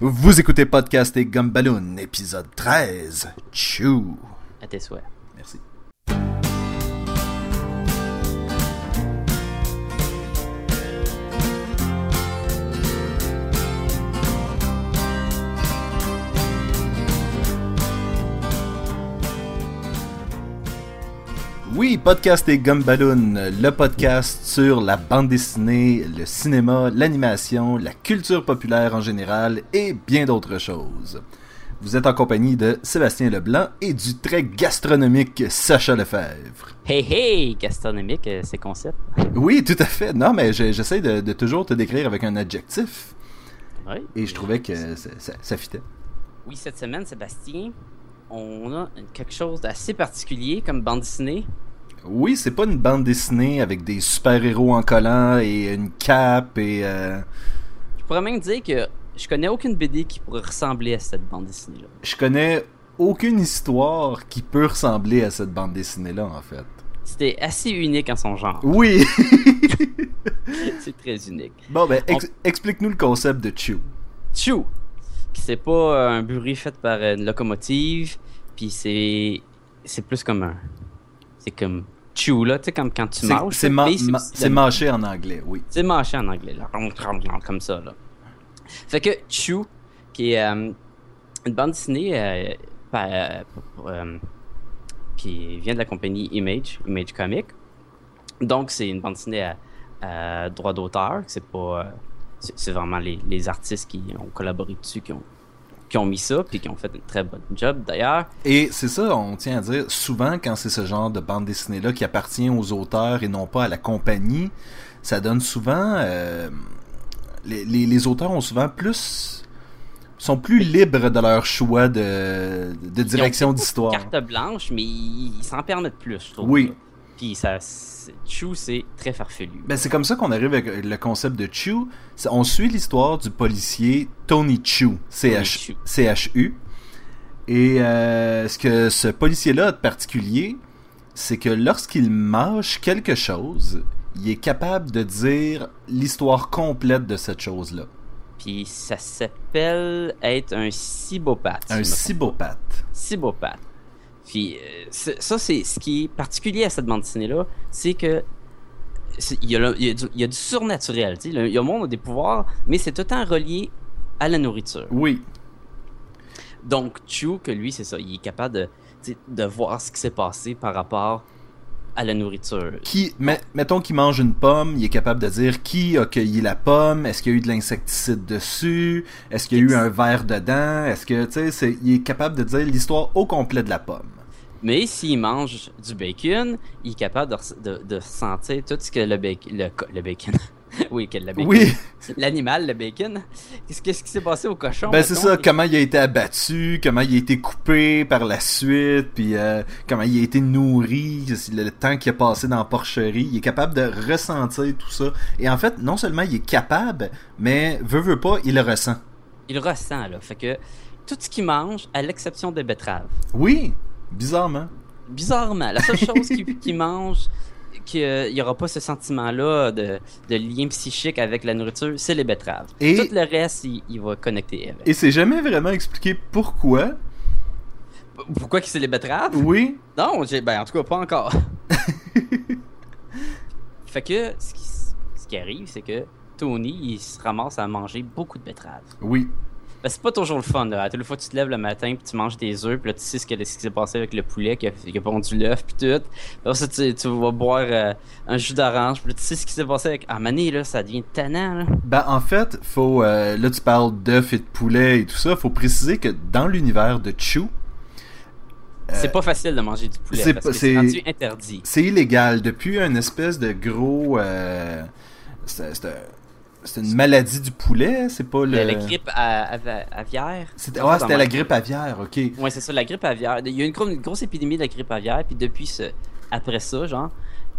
Vous écoutez Podcast et Gumballoon, épisode 13. Tchou. À tes souhaits. Merci. Oui, Podcast et Gumballoon, le podcast sur la bande dessinée, le cinéma, l'animation, la culture populaire en général et bien d'autres choses. Vous êtes en compagnie de Sébastien Leblanc et du très gastronomique Sacha Lefebvre. Hey hey, gastronomique, euh, c'est concept. Oui, tout à fait. Non, mais j'essaie de, de toujours te décrire avec un adjectif Oui. et je trouvais que ça, ça, ça fitait. Oui, cette semaine, Sébastien, on a quelque chose d'assez particulier comme bande dessinée. Oui, c'est pas une bande dessinée avec des super-héros en collant et une cape et... euh, Je pourrais même dire que je connais aucune BD qui pourrait ressembler à cette bande dessinée-là. Je connais aucune histoire qui peut ressembler à cette bande dessinée-là, en fait. C'était assez unique en son genre. Oui! c'est très unique. bon, ben, ex- explique-nous le concept de Chew. Qui c'est pas un bruit fait par une locomotive, puis c'est c'est plus comme un c'est comme chew là, tu sais comme quand tu manges. C'est ma- mâché en anglais, oui. C'est mâché en anglais, là. Comme ça, là. Fait que Chew, qui est euh, une bande dessinée euh, par- euh, qui vient de la compagnie Image, Image Comic. Donc, c'est une bande dessinée à, à droit d'auteur. C'est pas. c'est c'est vraiment les, les artistes qui ont collaboré dessus qui ont, qui ont mis ça, puis qui ont fait une très bonne job d'ailleurs. Et c'est ça, on tient à dire, souvent quand c'est ce genre de bande dessinée-là qui appartient aux auteurs et non pas à la compagnie, ça donne souvent... euh, les, les- les auteurs ont souvent plus... sont plus libres de leur choix de, de direction Ils ont d'histoire. Carte blanche, mais ils ils s'en permettent plus, je trouve. Oui. Puis ça. Chew, c'est très farfelu. Ben, c'est comme ça qu'on arrive avec le concept de Chew. On suit l'histoire du policier Tony Chew, CH, Chu. CHU. Et euh, ce que ce policier-là a de particulier, c'est que lorsqu'il mâche quelque chose, il est capable de dire l'histoire complète de cette chose-là. Puis ça s'appelle être un cybopathe. si Un je me trompe cybopathe. pas. Cybopathe. Puis euh, ça, c'est ce qui est particulier à cette bande dessinée-là, c'est que il y, a le- il y a du, il y a du surnaturel. tu sais. Le, il y a le monde a des pouvoirs, mais c'est tout le temps relié à la nourriture. Oui. Donc Chew, que lui, c'est ça, il est capable de, voir ce qui s'est passé par rapport à la nourriture. Qui, met- mettons qu'il mange une pomme, il est capable de dire qui a cueilli la pomme, est-ce qu'il y a eu de l'insecticide dessus, est-ce qu'il y a eu un verre dedans, est-ce que, tu sais, il est capable de dire l'histoire au complet de la pomme. Mais s'il mange du bacon, il est capable de, de, de sentir tout ce que le bacon. Le, le bacon. oui, que le bacon. Oui, L'animal, le bacon. Qu'est-ce qui s'est passé au cochon? ben c'est ça, comment il a été abattu, comment il a été coupé par la suite, puis euh, comment il a été nourri, le, le temps qu'il a passé dans la porcherie, il est capable de ressentir tout ça. Et en fait, non seulement il est capable, mais veut veut pas, il le ressent. Il ressent, là. Fait que tout ce qu'il mange, à l'exception des betteraves. Oui, bizarrement. Bizarrement, la seule chose qu'il qu'il mange, qu'il n'y aura pas ce sentiment-là de, de lien psychique avec la nourriture, c'est les betteraves. Et- Tout le reste, il, il va connecter avec. Et c'est jamais vraiment expliqué pourquoi. Pourquoi que c'est les betteraves? Oui, Non, ben, en tout cas, pas encore. fait que, ce qui, ce qui arrive, c'est que Tony, il se ramasse à manger beaucoup de betteraves. oui. Ben, c'est pas toujours le fun, là. À toute fois, tu te lèves le matin, puis tu manges des œufs, puis là, tu sais ce, que, ce qui s'est passé avec le poulet qui a, qui a pondu l'œuf, puis tout. Puis ça, tu, tu vas boire euh, un jus d'orange, puis là, tu sais ce qui s'est passé avec. Ah, mané, là, ça devient tannant, là. Ben en fait, faut euh, là tu parles d'œufs et de poulet et tout ça, faut préciser que dans l'univers de Chew, c'est pas facile de manger du poulet, c'est parce que interdit. c'est illégal depuis une espèce de gros euh, c'est c'est un- c'est une maladie du poulet, c'est pas le La, la grippe aviaire. C'était ouais, c'était la grippe aviaire, OK. Ouais, c'est ça, la grippe aviaire. Il y a eu une, gro- une grosse épidémie de la grippe aviaire, puis depuis ce, après ça, genre,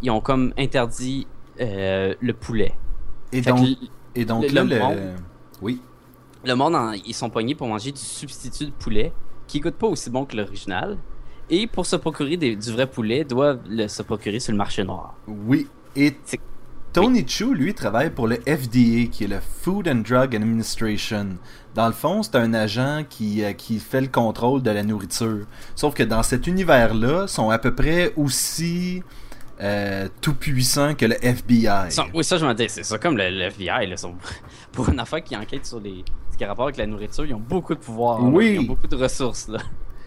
ils ont comme interdit euh, le poulet. Et Fait donc et le- là le le monde- oui. le monde, en- ils sont pognés pour manger du substitut de poulet qui goûte pas aussi bon que l'original. Et pour se procurer des- du vrai poulet, doivent le, se procurer sur le marché noir. Oui, et Tony Chu, lui, travaille pour le FDA, qui est le Food and Drug Administration. Dans le fond, c'est un agent qui, euh, qui fait le contrôle de la nourriture. Sauf que dans cet univers-là, sont à peu près aussi euh, tout puissants que le FBI. Sont- oui, ça, je m'en dis, c'est ça, comme le, le FBI, là, sont, pour une affaire qui enquête sur les, ce qui a rapport avec la nourriture, ils ont beaucoup de pouvoir. là. Oui. Ils ont beaucoup de ressources, là.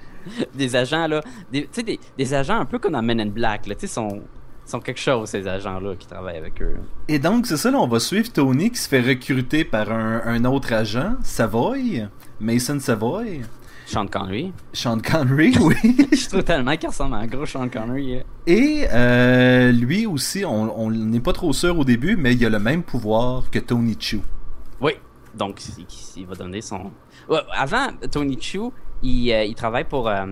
Des agents, là, tu sais, des, des agents un peu comme dans Men in Black, là, tu sais, sont, sont quelque chose, ces agents-là, qui travaillent avec eux. Et donc, c'est ça, là, on va suivre Tony qui se fait recruter par un, un autre agent, Savoy, Mason Savoy, Sean Connery. Sean Connery, oui. je trouve tellement qu'il ressemble à un gros Sean Connery. hein. Et euh, lui aussi, on on n'est pas trop sûr au début, mais il a le même pouvoir que Tony Chu. Oui, donc il, il va donner son. Ouais, avant, Tony Chu, il, euh, il travaille pour. euh,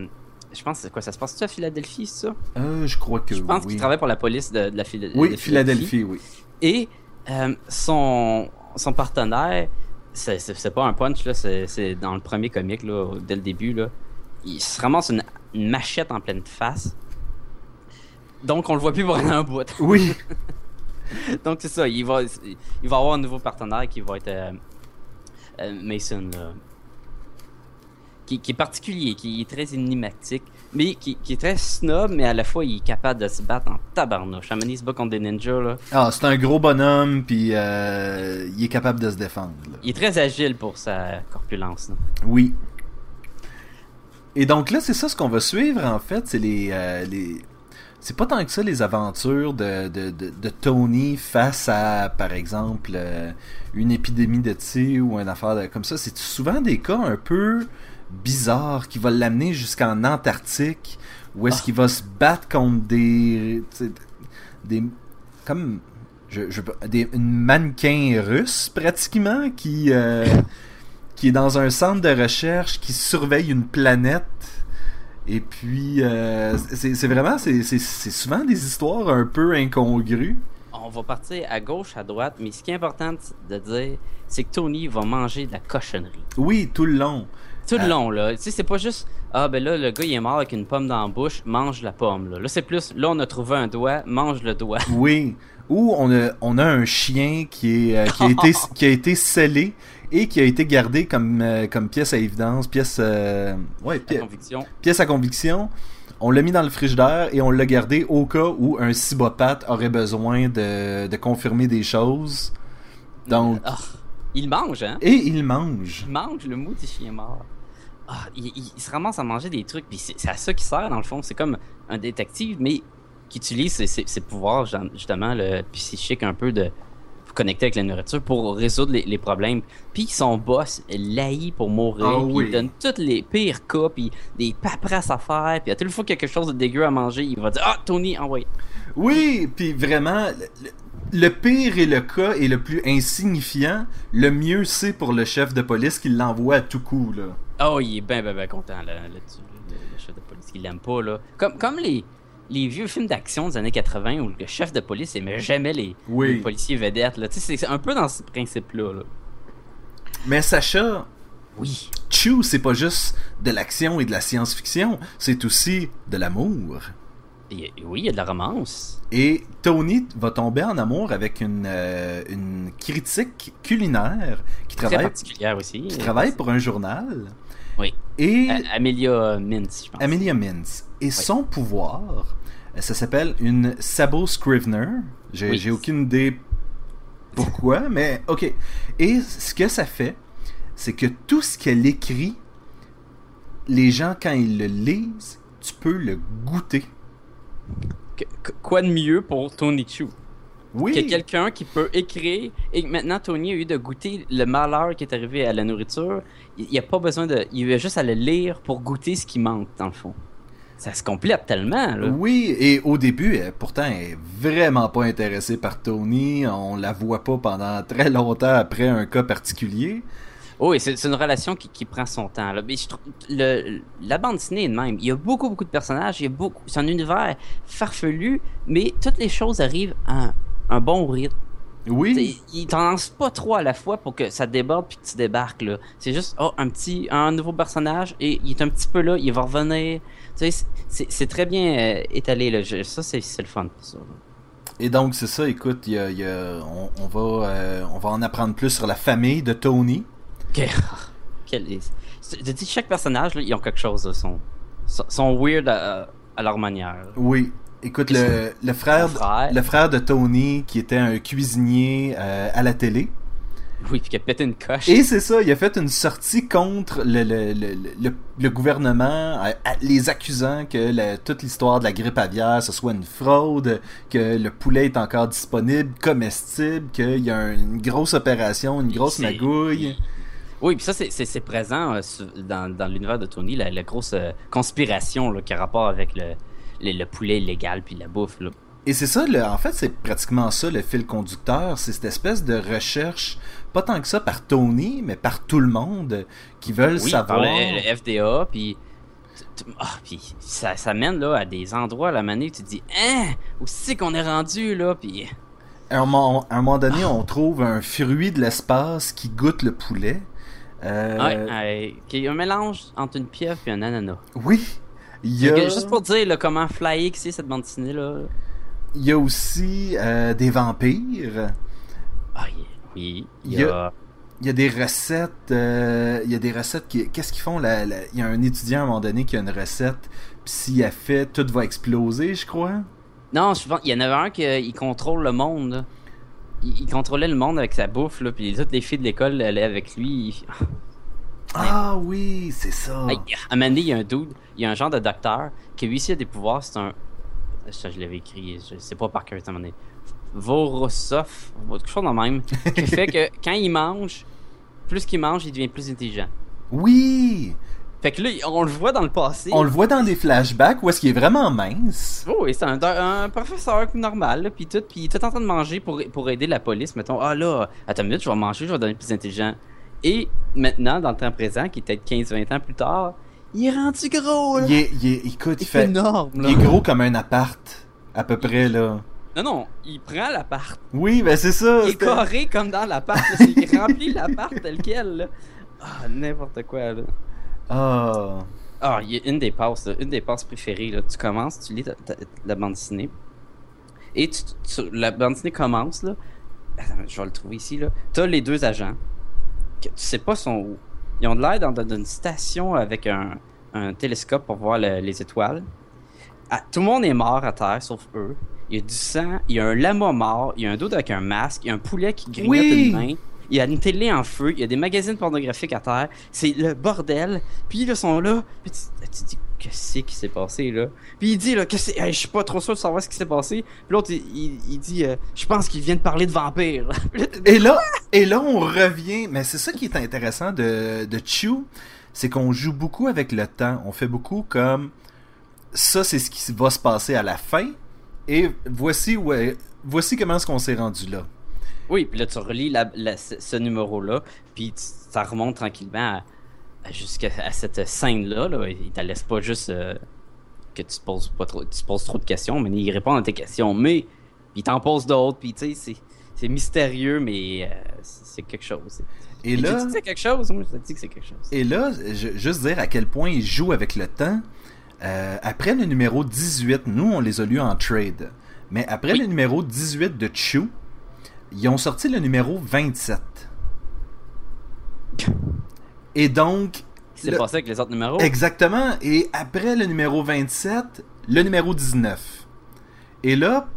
je pense, c'est quoi, ça se passe-tu à Philadelphie, ça? Euh, je crois que Je pense oui. qu'il travaille pour la police de, de la Phila- Oui, de Philadelphie, oui. Et euh, son, son partenaire, c'est- pas un punch, là, c'est dans le premier comic, là, dès le début. Là, il se ramasse une, une machette en pleine face. Donc, on le voit plus pour un bout. Oui, Donc, c'est ça, il va, il va avoir un nouveau partenaire qui va être euh, Mason, là. Qui, qui est particulier, qui est très énigmatique, mais qui, qui est très snob, mais à la fois, il est capable de se battre en tabarnouche. Il se bat contre des ninjas, là. ah, c'est un gros bonhomme, puis euh, il est capable de se défendre. là. Il est très agile pour sa corpulence. là. Oui. Et donc là, c'est ça ce qu'on va suivre en fait, c'est les, euh, les... c'est pas tant que ça les aventures de, de, de, de Tony face à, par exemple, euh, une épidémie de thé ou une affaire comme ça. C'est souvent des cas un peu bizarres qui vont l'amener jusqu'en Antarctique où est-ce Ah. qu'il va se battre contre des, des, comme je, je, des, une mannequin russe pratiquement qui euh, qui est dans un centre de recherche qui surveille une planète et puis euh, c'est vraiment c'est souvent des histoires un peu incongrues On va partir à gauche, à droite, mais ce qui est important de dire, c'est que Tony va manger de la cochonnerie. oui tout le long Tout le Euh. long, là. Tu sais, c'est pas juste, ah ben là, le gars il est mort avec une pomme dans la bouche, mange la pomme, là. Là, c'est plus, là, on a trouvé un doigt, mange le doigt. oui ou on a on a un chien qui est euh, qui a été qui a été scellé et qui a été gardé comme euh, comme pièce à évidence pièce euh, ouais La pi- conviction. pièce à conviction. On l'a mis dans le frigidaire et on l'a gardé au cas où un cybopathe aurait besoin de, de confirmer des choses. Donc, Ah, il mange, hein? et il mange. Il mange le mou du chien mort. Ah, il, il- il se ramasse à manger des trucs, puis c'est à ça qu'il sert, dans le fond. C'est comme un détective, mais qui utilise ses, ses- ses pouvoirs, justement, le psychique un peu de pour connecter avec la nourriture pour résoudre les, les problèmes. Puis son boss l'haït pour mourir, Ah puis oui. il donne tous les pires cas, puis des paperasses à faire, puis à toute fois qu'il y a quelque chose de dégueu à manger, il va dire Ah, Tony, envoie. Oui, puis vraiment, le, le pire et le cas est le plus insignifiant. Le mieux, c'est pour le chef de police qui l'envoie à tout coup, là. Oh, il est ben content là, là-dessus, le, le chef de police. Il l'aime pas, là. Comme, comme les, les vieux films d'action des années 80 où le chef de police aimait jamais les, Oui. les policiers vedettes, là. Tu sais, c'est un peu dans ce principe-là, là. Mais Sacha, Oui. Chew, c'est pas juste de l'action et de la science-fiction, c'est aussi de l'amour. Oui, il y a de la romance. Et Tony va tomber en amour avec une, euh, une critique culinaire qui Très travaille, particulière aussi. qui travaille pour un journal. Oui. Et A- Amelia Mintz, je pense. Amelia Mintz. Et son pouvoir, euh, ça s'appelle une Sabo Scrivener. J'ai Oui. j'ai aucune idée pourquoi, mais ok. Et ce que ça fait, c'est que tout ce qu'elle écrit, les gens, quand ils le lisent, tu peux le goûter. Quoi de mieux pour Tony Chu? Oui. Que quelqu'un qui peut écrire et maintenant Tony a eu de goûter le malheur qui est arrivé à la nourriture. Il n'y a pas besoin de. Il a juste à le lire pour goûter ce qui manque, dans le fond. Ça se complète tellement, là. Oui, et au début, elle, pourtant, elle est vraiment pas intéressée par Tony. On la voit pas pendant très longtemps après un cas particulier. Oui, c'est c'est une relation qui, qui prend son temps. Là. Mais je trouve, le, la bande dessinée est de même. Il y a beaucoup, beaucoup de personnages. Il y a beaucoup, c'est un univers farfelu, mais toutes les choses arrivent à un, un bon rythme. Oui. T'sais, Il t'en lance pas trop à la fois pour que ça déborde puis que tu débarques. là. C'est juste, oh, un petit, un nouveau personnage et il est un petit peu là, il va revenir. Tu sais, c'est- très bien euh, étalé. Là. Je- ça, c'est le fun. ça, là. Et donc, c'est ça, écoute, y a, y a, on, on, va, euh, on va en apprendre plus sur la famille de Tony. Quel est... Je dis, chaque personnage, là, ils ont quelque chose, là, sont, sont weird à, à leur manière. Oui. Écoute, le, le, frère, frère, le frère de Tony, qui était un cuisinier euh, à la télé, oui, puis qui a pété une coche. Et c'est ça, il a fait une sortie contre le, le, le, le gouvernement, les accusant que la, toute l'histoire de la grippe aviaire, ce soit une fraude, que le poulet est encore disponible, comestible, qu'il y a une grosse opération, une grosse magouille. Oui, puis ça, c'est présent euh, dans, dans l'univers de Tony, la, la grosse euh, conspiration là, qui a rapport avec le, le, poulet illégal puis la bouffe. Là. Et c'est ça, le, en fait, c'est pratiquement ça le fil conducteur. C'est cette espèce de recherche, pas tant que ça par Tony, mais par tout le monde qui veulent oui, savoir. Par le, le FDA, puis. Oh, puis ça, ça mène là, à des endroits à la manée où tu te dis Hein Où c'est qu'on est rendu là Puis. À un, moment, à un moment donné, on trouve un fruit de l'espace qui goûte le poulet. Euh... Ouais, qui est un mélange entre une pieuvre et un ananas. Oui. Il y a... Juste pour dire là, comment flyer que c'est cette bande dessinée là. Il y a aussi euh, des vampires. Ah, oui. Il y a, il y a des recettes. Euh, il y a des recettes qui. Qu'est-ce qu'ils font là, Il y a un étudiant à un moment donné qui a une recette. Puis s'il a fait, tout va exploser, je crois. Non, je pense, il y en avait un qui contrôle le monde. Il, il, contrôlait le monde avec sa bouffe, là, puis toutes les filles de l'école allaient avec lui. Ah oui, c'est ça. À un moment donné, il y a un dude, il y a un genre de docteur qui lui aussi a des pouvoirs, c'est un, ça je l'avais écrit, je sais pas par cœur, à un moment donné. Vorosov, quelque chose de même, qui fait que quand il mange, plus qu'il mange, il devient plus intelligent. Oui! Fait que là, on le voit dans le passé. On le voit dans des flashbacks où est-ce qu'il est vraiment mince. Oh, oui, c'est un, un, professeur normal, puis tout, puis tout en train de manger pour, pour aider la police. Mettons, ah là, attends une minute, je vais manger, je vais devenir plus intelligent. Et maintenant, dans le temps présent, qui est peut-être 15-20 ans plus tard, il est rendu gros, là. Il est, il est, écoute, il, il fait, énorme, là. Il est gros comme un appart, à peu près, là. Non, non, il prend l'appart. Oui, ben c'est ça. Il est carré comme dans l'appart. il remplit l'appart tel quel, là. Ah, n'importe quoi, là. Ah. Ah, il y a une des passes, là, une des passes préférées, là. Tu commences, tu lis ta, ta, la bande dessinée. Et tu, tu, la bande dessinée commence, là. Attends, je vais le trouver ici, là. T'as les deux agents. Que tu sais pas sont où. Ils ont de l'air dans, dans, une station avec un, un télescope pour voir le, les étoiles. Ah, tout le monde est mort à terre, sauf eux. Il y a du sang, il y a un lama mort, il y a un dos avec un masque, il y a un poulet qui grignote oui! une main. Il y a une télé en feu, il y a des magazines pornographiques à terre. C'est le bordel. Puis ils sont là. Puis tu, tu dis, qu'est-ce qui s'est passé là? Puis il dit, là, que c'est. Hey, je suis pas trop sûr de savoir ce qui s'est passé. Puis l'autre, il, il, il, dit, euh, je pense qu'il vient de parler de vampires. et là, et là, on revient. Mais c'est ça qui est intéressant de, de Chew. C'est qu'on joue beaucoup avec le temps. On fait beaucoup comme. Ça, c'est ce qui va se passer à la fin. Et voici, ouais, voici comment est-ce qu'on s'est rendu là. Oui, puis là, tu relis la, la, ce, ce numéro-là, puis ça remonte tranquillement jusqu'à cette scène-là. Là. Il te laisse pas juste euh, que tu te poses pas trop, tu poses trop de questions, mais il répond à tes questions. Mais il t'en pose d'autres, puis tu sais, c'est mystérieux, mais euh, c'est quelque chose. Et, et là, tu dis que c'est quelque chose, moi je te dis que c'est quelque chose. Et là, je, juste dire à quel point il joue avec le temps. Euh, après le numéro 18, nous on les a lus en trade. Mais après oui. le numéro 18 de Chew, ils ont sorti le numéro 27. Et donc. Qu'est-ce qui s'est passé avec les autres numéros? Exactement. Et après le numéro 27, le numéro 19. Et là,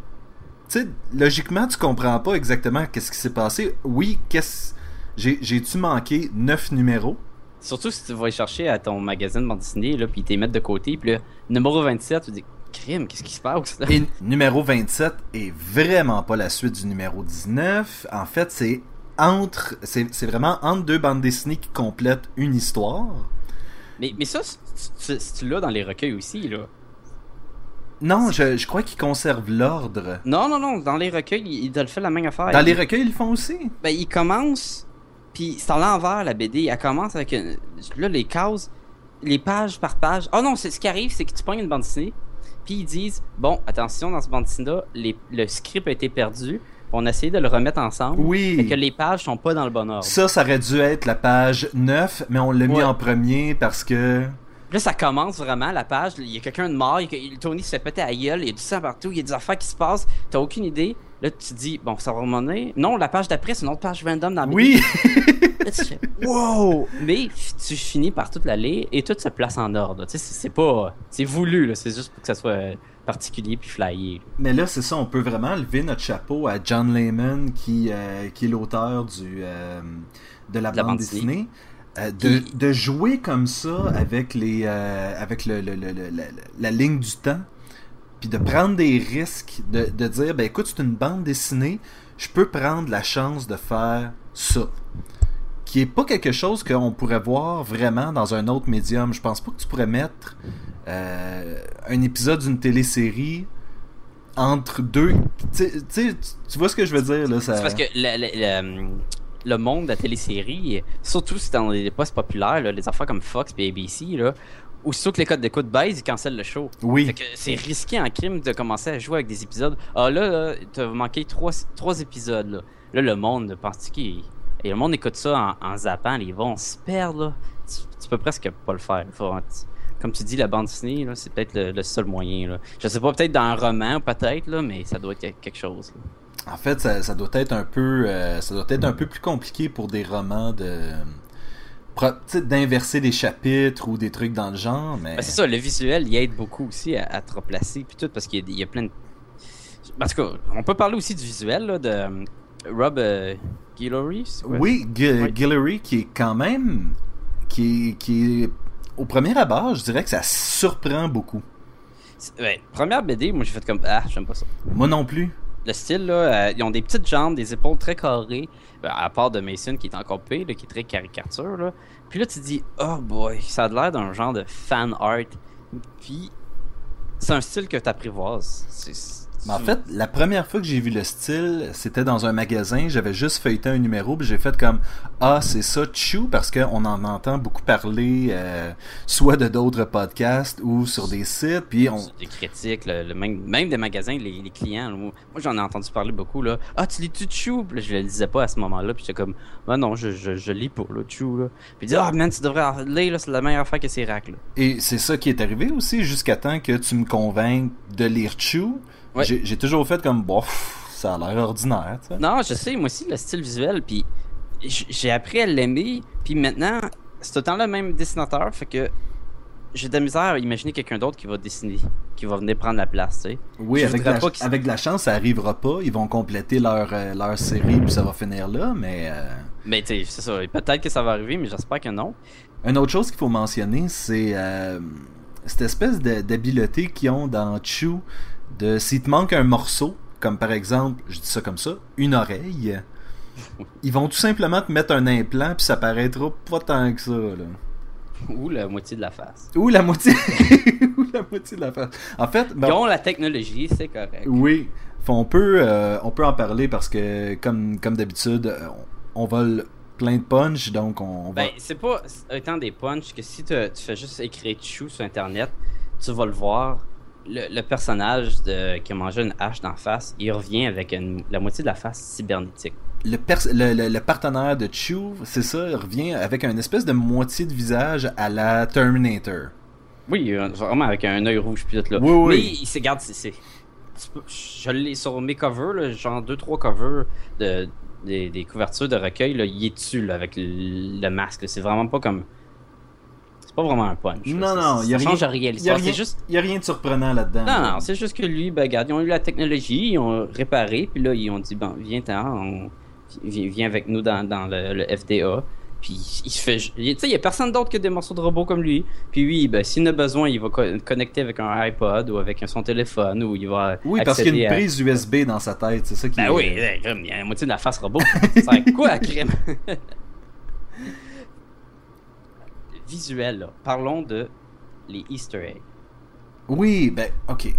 tu sais, logiquement, tu comprends pas exactement qu'est-ce qui s'est passé. Oui, qu'est-ce. J'ai-tu manqué 9 numéros? Surtout si tu vas chercher à ton magazine de bande dessinée, là, puis t'es mettre de côté, puis là, numéro 27, tu dis crime, qu'est-ce qui se passe là? Et numéro 27 est vraiment pas la suite du numéro 19. En fait, c'est entre. C'est vraiment entre deux bandes dessinées qui complètent une histoire. Mais, mais ça, tu l'as dans les recueils aussi, là. Non, je, je crois qu'ils conservent l'ordre. Non, non, non, dans les recueils, ils, ils font la même affaire. Dans ils, les recueils, ils le font aussi. Ben, ils commencent, puis c'est à l'envers, la BD. Elle commence avec, une, là, les cases, les pages par page. Oh non, ce qui arrive, c'est que tu prends une bande dessinée, puis ils disent bon, attention, dans ce dessinée-là, le script a été perdu. On a essayé de le remettre ensemble. Oui. Et que les pages sont pas dans le bon ordre. Ça, ça aurait dû être la page 9, mais on l'a ouais. mis en premier parce que. là, ça commence vraiment, la page. Il y a quelqu'un de mort, il y a- Tony se fait péter à gueule, il y a du sang partout, il y a des affaires qui se passent. T'as aucune idée. Là, tu te dis, bon, ça va remonter. Non, la page d'après, c'est une autre page random dans Oui! Là, tu fais, wow! Mais tu finis par toute la lire et tout se place en ordre. Tu sais, c'est pas. C'est voulu, là. C'est juste pour que ça soit euh, particulier puis flyé. Mais là, c'est ça, on peut vraiment lever notre chapeau à John Layman, qui, euh, qui est l'auteur du euh, de la De la bande bande dessinée. Euh, de, jouer comme ça avec les avec le, le- le- le- la, la ligne du temps, puis de prendre des risques, de, dire ben écoute, c'est une bande dessinée, je peux prendre la chance de faire ça. Qui est pas quelque chose qu'on pourrait voir vraiment dans un autre médium. Je pense pas que tu pourrais mettre euh, un épisode d'une télésérie entre deux. Tu sais- tu vois ce que je veux dire là. C'est parce que le, le- le- monde de la télésérie, surtout si dans les postes populaires, les affaires comme Fox et ABC, là, aussitôt que les codes d'écoute baissent, ils cancellent le show. Oui. Fait que c'est risqué en crime de commencer à jouer avec des épisodes. Ah là, là t'as manqué trois, trois épisodes. Là. là, le monde pense qu'il. Et le monde écoute ça en, en zappant, ils vont se perdre. Là. Tu, tu peux presque pas le faire. Faut- comme tu dis, la bande dessinée, c'est peut-être le, le seul moyen. Là. Je sais pas, peut-être dans un roman, peut-être, là, mais ça doit être quelque chose. là. En fait, ça, ça doit être un peu, euh, ça doit être un peu plus compliqué pour des romans de, d'inverser les chapitres ou des trucs dans le genre, mais Ben, c'est ça, le visuel, il aide beaucoup aussi à, à te replacer, puis tout, parce qu'il y, a- il y a plein de. En tout cas, on peut parler aussi du visuel là, de euh, Rob euh, Guillory. oui, Gu- Oui. Guillory qui est quand même, qui qui est, au premier abord, je dirais que ça surprend beaucoup. Ouais, première BD, moi j'ai fait comme ah, j'aime pas ça. Moi non plus. Le style là, euh, ils ont des petites jambes, des épaules très carrées, ben, à part de Mason qui est encore pire, qui est très caricature là. Puis là tu dis oh boy, ça a l'air d'un genre de fan art. Puis c'est un style que t'apprivoises. C'est- c'est- en fait, la première fois que j'ai vu le style, c'était dans un magasin. J'avais juste feuilleté un numéro, puis j'ai fait comme Ah, c'est ça, Chou, parce qu'on en entend beaucoup parler, euh, soit de d'autres podcasts ou sur des sites. Puis on. des critiques, le, le même, même des magasins, les, les clients. là, moi, j'en ai entendu parler beaucoup. là. Ah, tu lis-tu Chou? Je le disais pas à ce moment-là. Puis j'étais comme, bah non, je, je, je lis pas, là, Chou. Là. Puis il dit, ah, man, tu devrais en lire, là, c'est la meilleure affaire que c'est rack. Là. Et c'est ça qui est arrivé aussi, jusqu'à temps que tu me convainques de lire Chou. Ouais. J'ai toujours fait comme Bof, ça a l'air ordinaire. Non, je sais, moi aussi, le style visuel. Puis j'ai appris à l'aimer. Puis maintenant, c'est tout le temps le même dessinateur. Fait que j'ai de la misère à imaginer quelqu'un d'autre qui va dessiner, qui va venir prendre la place, tu sais. Oui, avec de, la, pas avec de la chance, ça arrivera pas. Ils vont compléter leur, euh, leur série, puis ça va finir là, mais. euh, Mais tu sais, c'est ça. Peut-être que ça va arriver, mais j'espère que non. Une autre chose qu'il faut mentionner, c'est euh, cette espèce d'habileté qu'ils ont dans Chew de s'il te manque un morceau, comme par exemple, je dis ça comme ça, une oreille, ils vont tout simplement te mettre un implant puis ça paraîtra pas tant que ça. Là. Ou la moitié de la face. Ou la moitié, ou la moitié de la face. En fait, ben, Ils ont la technologie, c'est correct. oui, Fait, on peut, euh, on peut en parler parce que comme, comme d'habitude, on, on vole plein de punch, donc on, on va. Ben, c'est pas autant des punchs que si te- tu fais juste écrire Chou sur internet, tu vas le voir. Le, le personnage de, qui a mangé une hache d'en face, il revient avec une- la moitié de la face cybernétique. le, pers- le, partenaire de Chew, c'est ça, il revient avec une espèce de moitié de visage à la Terminator. Oui, euh, vraiment avec un œil rouge puis tout là. Oui, oui. Mais il se garde, c'est. Je l'ai sur mes covers, là, genre 2-3 covers de, des, des couvertures de recueil, là, il est dessus là, avec le, masque. C'est vraiment pas comme. Pas vraiment un punch. Non, non, il y a rien- a rien, C'est juste. y a rien de surprenant là-dedans. Non, non, c'est juste que lui, ben, regarde, ils ont eu la technologie, ils ont réparé, puis là, ils ont dit, bon, viens-t'en, on- viens, viens avec nous dans, dans le, le FDA. Puis il se fait. Tu sais, il y a personne d'autre que des morceaux de robots comme lui. Puis lui, ben, s'il a besoin, il va co- connecter avec un iPod ou avec son téléphone ou il va. Oui, parce qu'il y a une à- prise USB dans sa tête, c'est ça qui Ben est- oui, eh, crème, il y a la moitié de la face robot. Ça quoi, crème? Visuel, là. Parlons de les Easter eggs. Oui, ben, ok.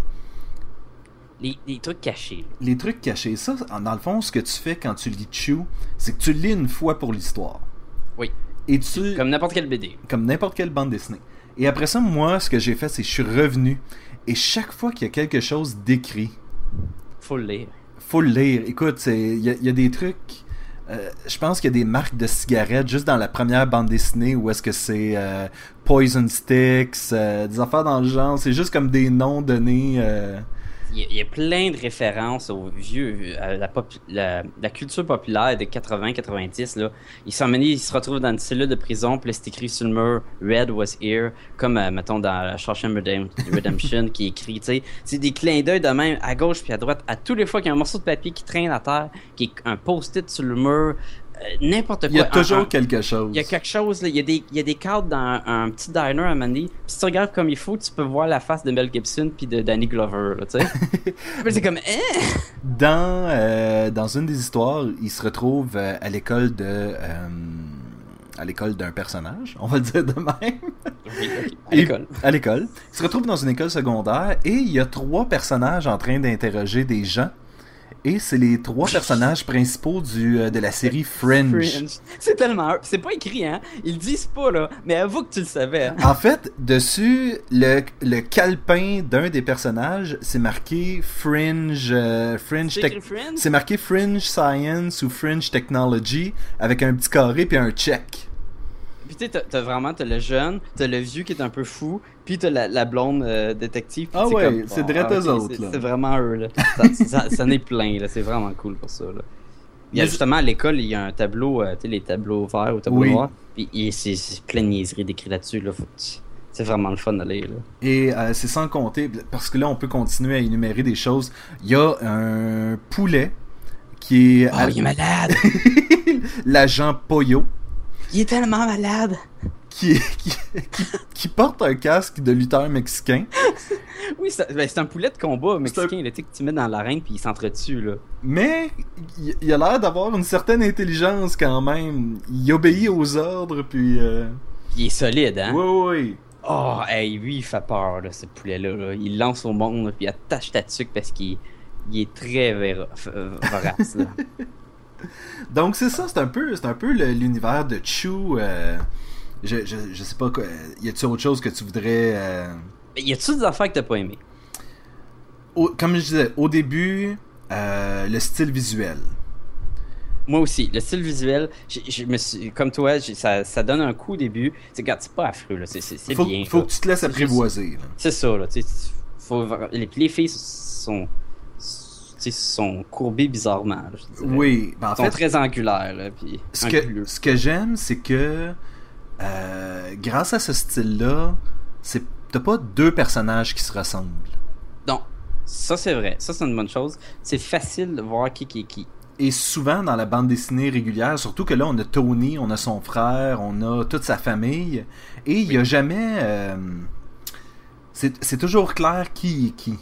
Les, les trucs cachés. là. Les trucs cachés, ça, en- dans le fond, ce que tu fais quand tu lis Chew, c'est que tu lis une fois pour l'histoire. Oui. Et tu. Comme n'importe quel BD. comme n'importe quelle bande dessinée. Et après ça, moi, ce que j'ai fait, c'est que je suis revenu. Et chaque fois qu'il y a quelque chose d'écrit, Faut le lire. faut le lire. Écoute, il y, y a des trucs. Euh, je pense qu'il y a des marques de cigarettes juste dans la première bande dessinée où est-ce que c'est euh, Poison Sticks, euh, des affaires dans le genre. C'est juste comme des noms donnés. Il y, a, plein de références aux vieux, à la, la, culture populaire des 80-90. Là. Il il se retrouve dans une cellule de prison, puis c'est écrit sur le mur Red was here, comme mettons dans Shawshank Redemption qui est écrit. C'est des clins d'œil de même à gauche puis à droite. À tous les fois qu'il y a un morceau de papier qui traîne à terre, qui est un post-it sur le mur, euh, n'importe quoi. Il y a toujours quelque chose. Il y a quelque chose, là. Il, y a des, il y a des cadres dans un, petit diner à Mandy. si tu regardes comme il faut, tu peux voir la face de Mel Gibson puis de Danny Glover, tu sais. c'est comme, eh! Dans, euh, dans une des histoires, il se retrouve euh, à l'école de. à l'école d'un personnage, on va le dire de même. Oui, À l'école. À l'école. Il se retrouve dans une école secondaire et il y a trois personnages en train d'interroger des gens et c'est les trois personnages principaux du, euh, de la série Fringe. C'est tellement... C'est pas écrit, hein? Ils disent pas, là. Mais avoue que tu le savais. En fait, dessus, le, le calepin d'un des personnages, c'est marqué Fringe... Euh, Fringe, C'est marqué Fringe Science ou Fringe Technology avec un petit carré puis un check. Puis tu sais, t'as vraiment t'as le jeune, t'as le vieux qui est un peu fou, puis t'as la, la blonde euh, détective. Ah ouais, c'est oh, direct eux autres. C'est vraiment eux, là. ça, ça, n'est plein, là. C'est vraiment cool pour ça, là. Il y a justement à l'école, il y a un tableau, euh, tu sais, les tableaux verts ou tableaux noirs. Puis c'est plein de niaiseries décrites là-dessus, là. C'est vraiment le fun d'aller là. Et euh, c'est sans compter, parce que là on peut continuer à énumérer des choses. Il y a un poulet qui est. Oh, il est malade! L'agent Poyo. Il est tellement malade. Qui, qui, porte un casque de lutteur mexicain. oui, ben, c'est un poulet de combat mexicain un... que tu mets dans l'arène puis il s'entretue. là. Mais il, a l'air d'avoir une certaine intelligence quand même. Il obéit aux ordres puis. Euh, il est solide, hein? Oui, oui. Oh, hey, lui, il fait peur, là, ce poulet-là. Il lance au monde puis il attache ta tuque parce qu'il est très vorace. Donc c'est ça, c'est un peu, c'est un peu l'univers de Chu. Euh, je, je, je, sais pas quoi. Y a-t-il autre chose que tu voudrais euh... Y a-t-il des affaires que t'as pas aimé Comme je disais, au début, euh, le style visuel. Moi aussi, le style visuel, je, me suis, comme toi, ça, ça, donne un coup au début. C'est c'est pas affreux là, c'est bien. Faut que tu te laisses apprivoiser. C'est ça là, faut, les, les filles sont sont courbés bizarrement. oui, ben, en Ils sont très angulaires. Là, puis ce, que, ce que j'aime, c'est que euh, grâce à ce style-là, t'as pas deux personnages qui se ressemblent. Non, ça c'est vrai. Ça c'est une bonne chose. C'est facile de voir qui qui est qui. Et souvent dans la bande dessinée régulière, surtout que là on a Tony, on a son frère, on a toute sa famille, et il y a jamais. Euh, c'est toujours clair qui est qui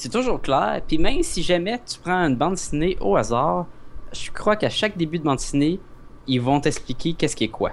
c'est toujours clair. Puis même si jamais tu prends une bande dessinée au hasard, je crois qu'à chaque début de bande dessinée, ils vont t'expliquer qu'est-ce qui est quoi.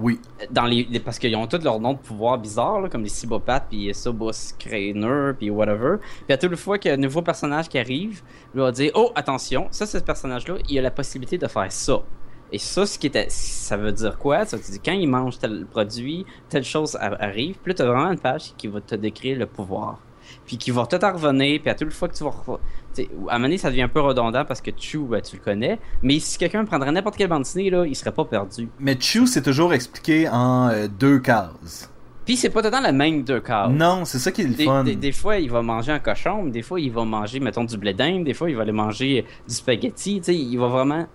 Oui. Dans les, parce qu'ils ont tous leurs noms de pouvoirs bizarres, comme les Cibopathes, puis Sobos Craner, puis whatever. Puis à toute fois qu'il y a un nouveau personnage qui arrive, il va dire Oh, attention, ça, ce personnage-là, il a la possibilité de faire ça. Et ça, ce qui était, ça veut dire quoi? Ça veut dire quand il mange tel produit, telle chose arrive. Puis là, tu as vraiment une page qui va te décrire le pouvoir puis qui va tout revenir, puis à toute fois que tu vas... À un moment donné, ça devient un peu redondant parce que Chu, ben, tu le connais, mais si quelqu'un prendrait n'importe quelle bande dessinée, là, il serait pas perdu. Mais Chu, c'est toujours expliqué en euh, deux cases. Puis c'est pas tout le même deux cases. Non, c'est ça qui est le fun. Des, fois, il va manger un cochon, mais des fois, il va manger, mettons, du blé d'Inde, des fois, il va aller manger du spaghetti, tu sais, il va vraiment...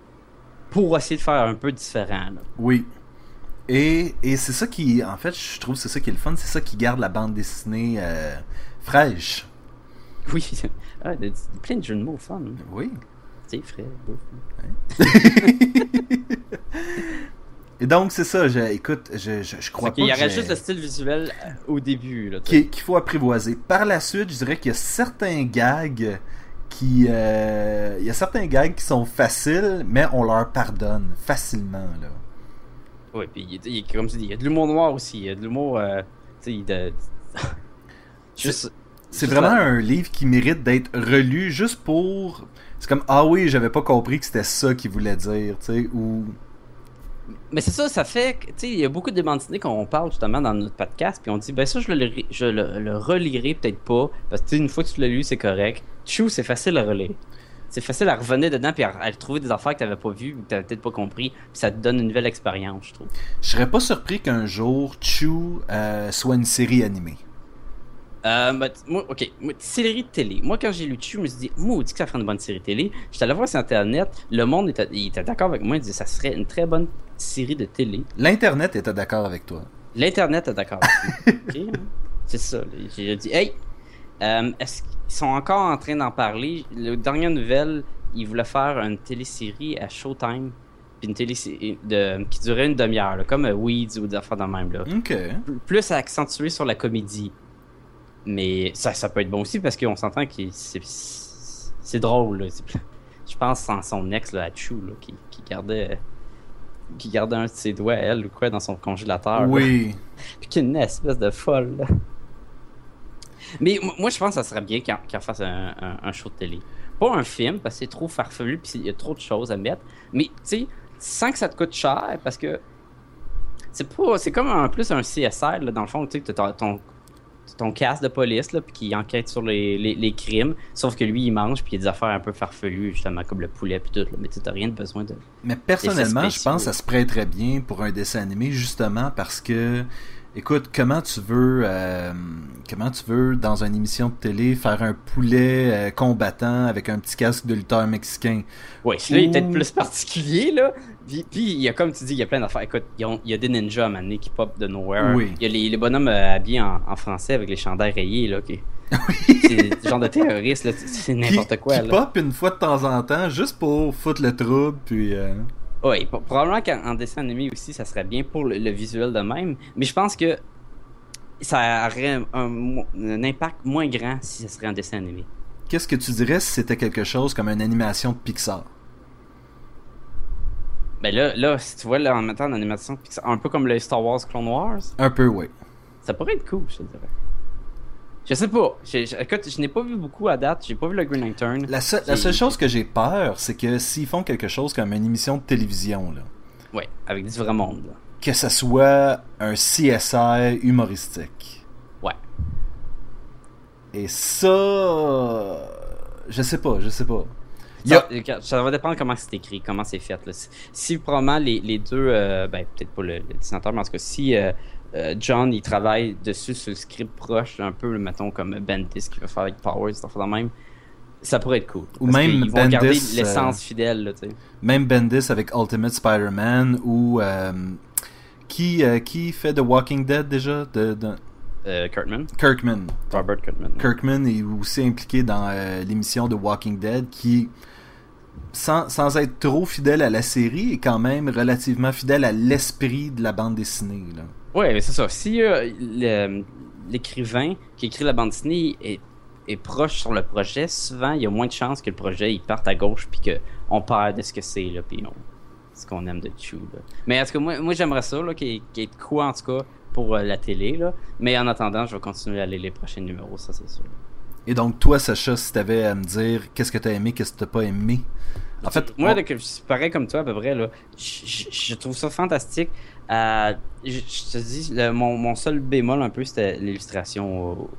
Pour essayer de faire un peu différent, Oui. Et, et c'est ça qui, en fait, je trouve c'est ça qui est le fun, c'est ça qui garde la bande dessinée euh, fraîche. Oui, ah, plein de jeux de mots fun. Oui. C'est frais, Et donc, c'est ça. Je, écoute, je, je, crois pas. Il y aurait juste le style visuel euh, au début. Qu'il faut apprivoiser. Par la suite, je dirais qu'il y a certains gags qui. Euh, il y a certains gags qui sont faciles, mais on leur pardonne facilement. Là. Oui, puis il, il, comme tu dis, il y a de l'humour noir aussi. Il y a de l'humour. Euh, tu sais, de. C'est vraiment un livre qui mérite d'être relu juste pour. C'est comme ah oui, j'avais pas compris que c'était ça qu'il voulait dire, tu sais, ou. Mais c'est ça, ça fait tu sais, il y a beaucoup de bandes qu'on parle justement dans notre podcast, puis on dit ben ça je le, je le, relirai peut-être pas, parce que une fois que tu l'as lu c'est correct. Chou c'est facile à relire. c'est facile à revenir dedans puis à, trouver des affaires que tu n'avais pas vues ou que tu n'avais peut-être pas compris. Puis ça te donne une nouvelle expérience, je trouve. Je serais pas surpris qu'un jour Chew euh, soit une série animée. Euh, bah, moi, ok, série de télé. Moi, quand j'ai lu Chew, je me suis dit, moi, dit que ça ferait une bonne série de télé. J'étais allé voir sur Internet. Le monde était, il était d'accord avec moi. Il disait que ça serait une très bonne série de télé. L'Internet était d'accord avec toi. L'Internet est d'accord avec moi. C'est ça. J'ai dit, hey, euh, est-ce qu'ils sont encore en train d'en parler? La dernière nouvelle, ils voulaient faire une télésérie à Showtime. Puis une télésérie de, qui durait une demi-heure, comme Weeds ou des affaires de même. Là. OK. Plus accentué sur la comédie. Mais ça, ça peut être bon aussi parce qu'on s'entend que c'est drôle. Je pense en son ex là, à là, qui, qui, gardait qui gardait un de ses doigts, elle, ou quoi, dans son congélateur. Oui. Puis qui est une espèce de folle. Là. Mais moi, je pense que ça serait bien qu'elle fasse un, un, show de télé. Pas un film, parce que c'est trop farfelu, puis il y a trop de choses à mettre. Mais, tu sais, sans que ça te coûte cher, parce que c'est pas c'est comme en plus un CSR là, dans le fond tu sais ton, ton, casque de police là puis qui enquête sur les, les, crimes. Sauf que lui il mange puis il y a des affaires un peu farfelues justement comme le poulet puis tout là, mais tu n'as rien de besoin de mais personnellement je pense que ça se prêterait bien pour un dessin animé justement parce que Écoute, comment tu veux, euh, comment tu veux dans une émission de télé faire un poulet euh, combattant avec un petit casque de lutteur mexicain? Oui, celui-là il est peut-être plus particulier là. Puis, il y a comme tu dis, il y a plein d'affaires. Écoute, il y a des ninjas à qui pop de nowhere. Oui. Il y a les, bonhommes euh, habillés en, français avec les chandails rayés là. Qui... c'est genre de terroriste là, c'est n'importe quoi. Qui pop une fois de temps en temps juste pour foutre le trouble puis. Oui, probablement qu'en dessin animé aussi, ça serait bien pour le, visuel de même. Mais je pense que ça aurait un, impact moins grand si ça serait en dessin animé. Qu'est-ce que tu dirais si c'était quelque chose comme une animation de Pixar? Ben là, là si tu vois là, en mettant une animation un peu comme le Star Wars Clone Wars. Un peu, oui. Ça pourrait être cool, je te dirais. Je sais pas. écoute, je n'ai pas vu beaucoup à date. J'ai pas vu le Green Lantern. La, la seule chose que j'ai peur, c'est que s'ils font quelque chose comme une émission de télévision, là. Ouais, avec du vrai monde, là. Que ça soit un CSI humoristique. Ouais. Et ça. Je sais pas, je sais pas. Ça, va dépendre comment c'est écrit, comment c'est fait. Là. Si, probablement les, les deux, euh, ben peut-être pas le, dessinateur, mais en tout cas, si euh, euh, John, il travaille dessus sur le script proche, un peu, mettons, comme Bendis qui va faire avec Powers, ça même. Ça pourrait être cool. Ou même ils vont garder l'essence fidèle, là, Même Bendis avec Ultimate Spider-Man ou qui, qui fait The Walking Dead déjà? De, Kirkman. Kirkman. Robert Kirkman. Kirkman est aussi impliqué dans l'émission de Walking Dead qui sans, sans, être trop fidèle à la série, est quand même relativement fidèle à l'esprit de la bande dessinée. Là. Ouais, c'est ça. Si euh, l'écrivain qui écrit la bande dessinée est, est, proche sur le projet, souvent il y a moins de chances que le projet il parte à gauche puis qu'on perd de ce que c'est là, puis ce qu'on aime de Chew. Mais est-ce que moi, moi j'aimerais ça, là, qu'il y ait quoi en tout cas pour euh, la télé. Là. Mais en attendant, je vais continuer à aller les prochains numéros, ça c'est sûr. Et donc, toi, Sacha, si t'avais à me dire qu'est-ce que t'as aimé, qu'est-ce que t'as pas aimé? En fait, moi, on... pareil comme toi, à peu près, là, je, trouve ça fantastique. Euh, je, te dis, mon, mon, seul bémol un peu, c'était l'illustration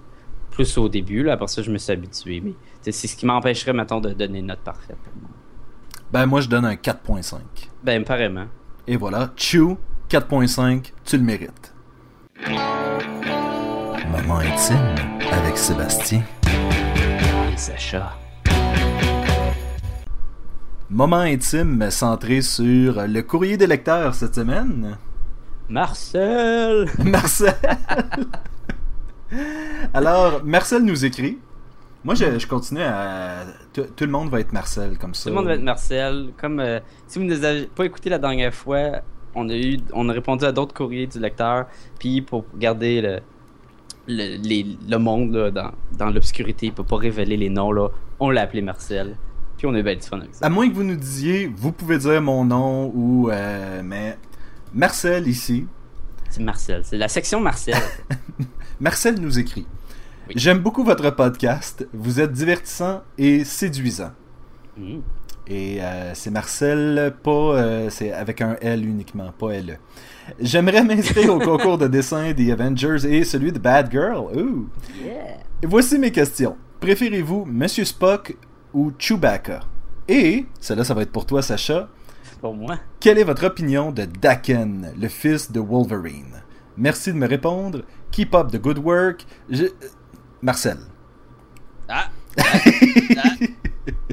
plus au début. Là, après ça, je me suis habitué. Mais c'est ce qui m'empêcherait, maintenant de donner une note parfaite. Ben, moi, je donne un 4.5. Ben, apparemment. Et voilà, Chew, 4.5, tu le mérites. Moment intime avec Sébastien. Et Sacha. Moment intime centré sur le courrier des lecteurs cette semaine. Marcel! Marcel! Alors, Marcel nous écrit. Moi, je, continue à. Tout, le monde va être Marcel, comme ça. Tout le monde va être Marcel. Comme euh, si vous ne nous avez pas écouté la dernière fois, on a eu, on a répondu à d'autres courriers du lecteur. Puis pour garder le, le, le monde dans, dans l'obscurité, il peut pas révéler les noms là. On l'a appelé Marcel. Puis on est bien fun avec ça. À moins que vous nous disiez, vous pouvez dire mon nom ou euh, mais Marcel ici. C'est Marcel, c'est la section Marcel. Marcel nous écrit. J'aime beaucoup votre podcast. Vous êtes divertissant et séduisant. Mmh. Et euh, c'est Marcel, pas. Euh, c'est avec un L uniquement, pas L. J'aimerais m'inscrire au concours de dessin des Avengers et celui de Bad Girl. Ooh. Yeah. voici mes questions. Préférez-vous Monsieur Spock ou Chewbacca? Et, celle-là, ça va être pour toi, Sacha. Pour moi. Quelle est votre opinion de Daken, le fils de Wolverine? Merci de me répondre. Keep up the good work. Je... Marcel. Ah, ah, ah.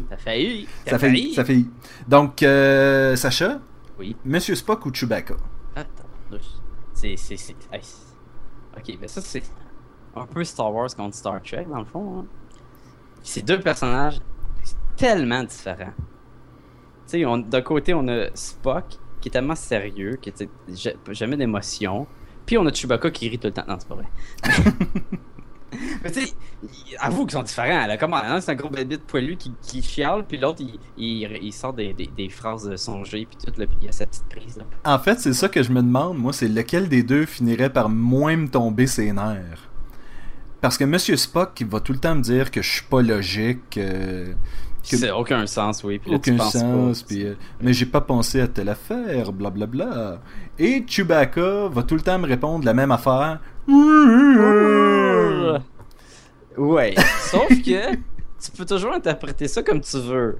Ça fait Ça fait Ça fait Donc, euh, Sacha? Oui. Monsieur Spock ou Chewbacca? C'est. Ok, ben ça, c'est un peu Star Wars contre Star Trek, dans le fond. Hein. Ces deux personnages tellement différents. Tu sais, d'un côté, on a Spock, qui est tellement sérieux, qui n'a jamais d'émotion. Puis on a Chewbacca qui rit tout le temps. Non, c'est pas vrai. Mais tu sais, avoue qu'ils sont différents. Là. Comment c'est un gros bébé poilu qui, qui chiale, puis l'autre il, il, sort des, des, des phrases songées, puis tout, là, puis il y a sa petite prise. Là. En fait, c'est ça que je me demande, moi, c'est lequel des deux finirait par moins me tomber ses nerfs? Parce que Monsieur Spock va tout le temps me dire que je suis pas logique. Euh, c'est aucun sens, oui. Puis aucun sens, puis, euh, mais j'ai pas pensé à telle affaire, blablabla. Bla, bla. Et Chewbacca va tout le temps me répondre la même affaire. Ouais, sauf que tu peux toujours interpréter ça comme tu veux.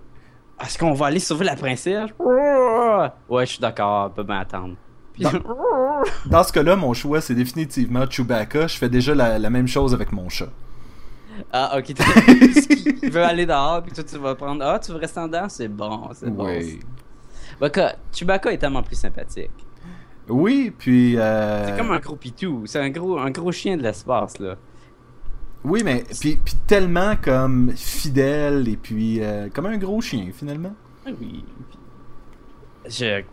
Est-ce qu'on va aller sauver la princesse? Ouais, je suis d'accord, on peut bien attendre. Dans, ce cas-là, mon choix, c'est définitivement Chewbacca. Je fais déjà la, la même chose avec mon chat. Ah, ok. Il veut aller dehors, puis toi, tu vas prendre. Ah, tu veux rester en dedans? C'est bon, c'est oui. bon. Chewbacca est tellement plus sympathique. Oui, puis. Euh... C'est comme un gros pitou. C'est un gros, un gros chien de l'espace, là. Oui, mais puis, puis tellement comme fidèle et puis euh, comme un gros chien, finalement. Ah oui. Je.